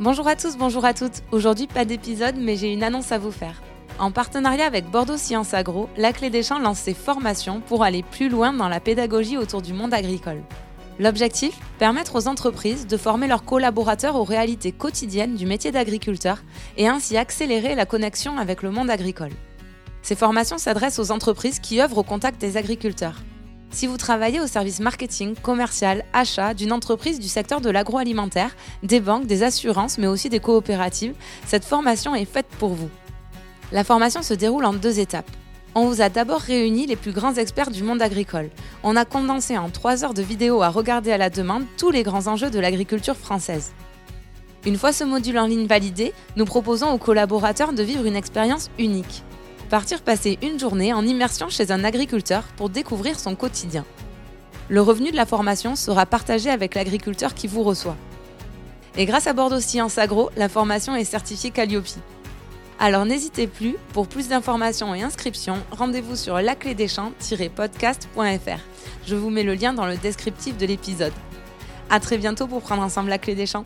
Bonjour à tous, bonjour à toutes. Aujourd'hui, pas d'épisode, mais j'ai une annonce à vous faire. En partenariat avec Bordeaux Sciences Agro, La Clé des Champs lance ses formations pour aller plus loin dans la pédagogie autour du monde agricole. L'objectif Permettre aux entreprises de former leurs collaborateurs aux réalités quotidiennes du métier d'agriculteur et ainsi accélérer la connexion avec le monde agricole. Ces formations s'adressent aux entreprises qui œuvrent au contact des agriculteurs. Si vous travaillez au service marketing, commercial, achat d'une entreprise du secteur de l'agroalimentaire, des banques, des assurances, mais aussi des coopératives, cette formation est faite pour vous. La formation se déroule en deux étapes. On vous a d'abord réuni les plus grands experts du monde agricole. On a condensé en trois heures de vidéo à regarder à la demande tous les grands enjeux de l'agriculture française. Une fois ce module en ligne validé, nous proposons aux collaborateurs de vivre une expérience unique partir passer une journée en immersion chez un agriculteur pour découvrir son quotidien. Le revenu de la formation sera partagé avec l'agriculteur qui vous reçoit. Et grâce à Bordeaux Science Agro, la formation est certifiée Calliope. Alors n'hésitez plus, pour plus d'informations et inscriptions, rendez-vous sur laclédeschamps-podcast.fr. Je vous mets le lien dans le descriptif de l'épisode. A très bientôt pour prendre ensemble la clé des champs.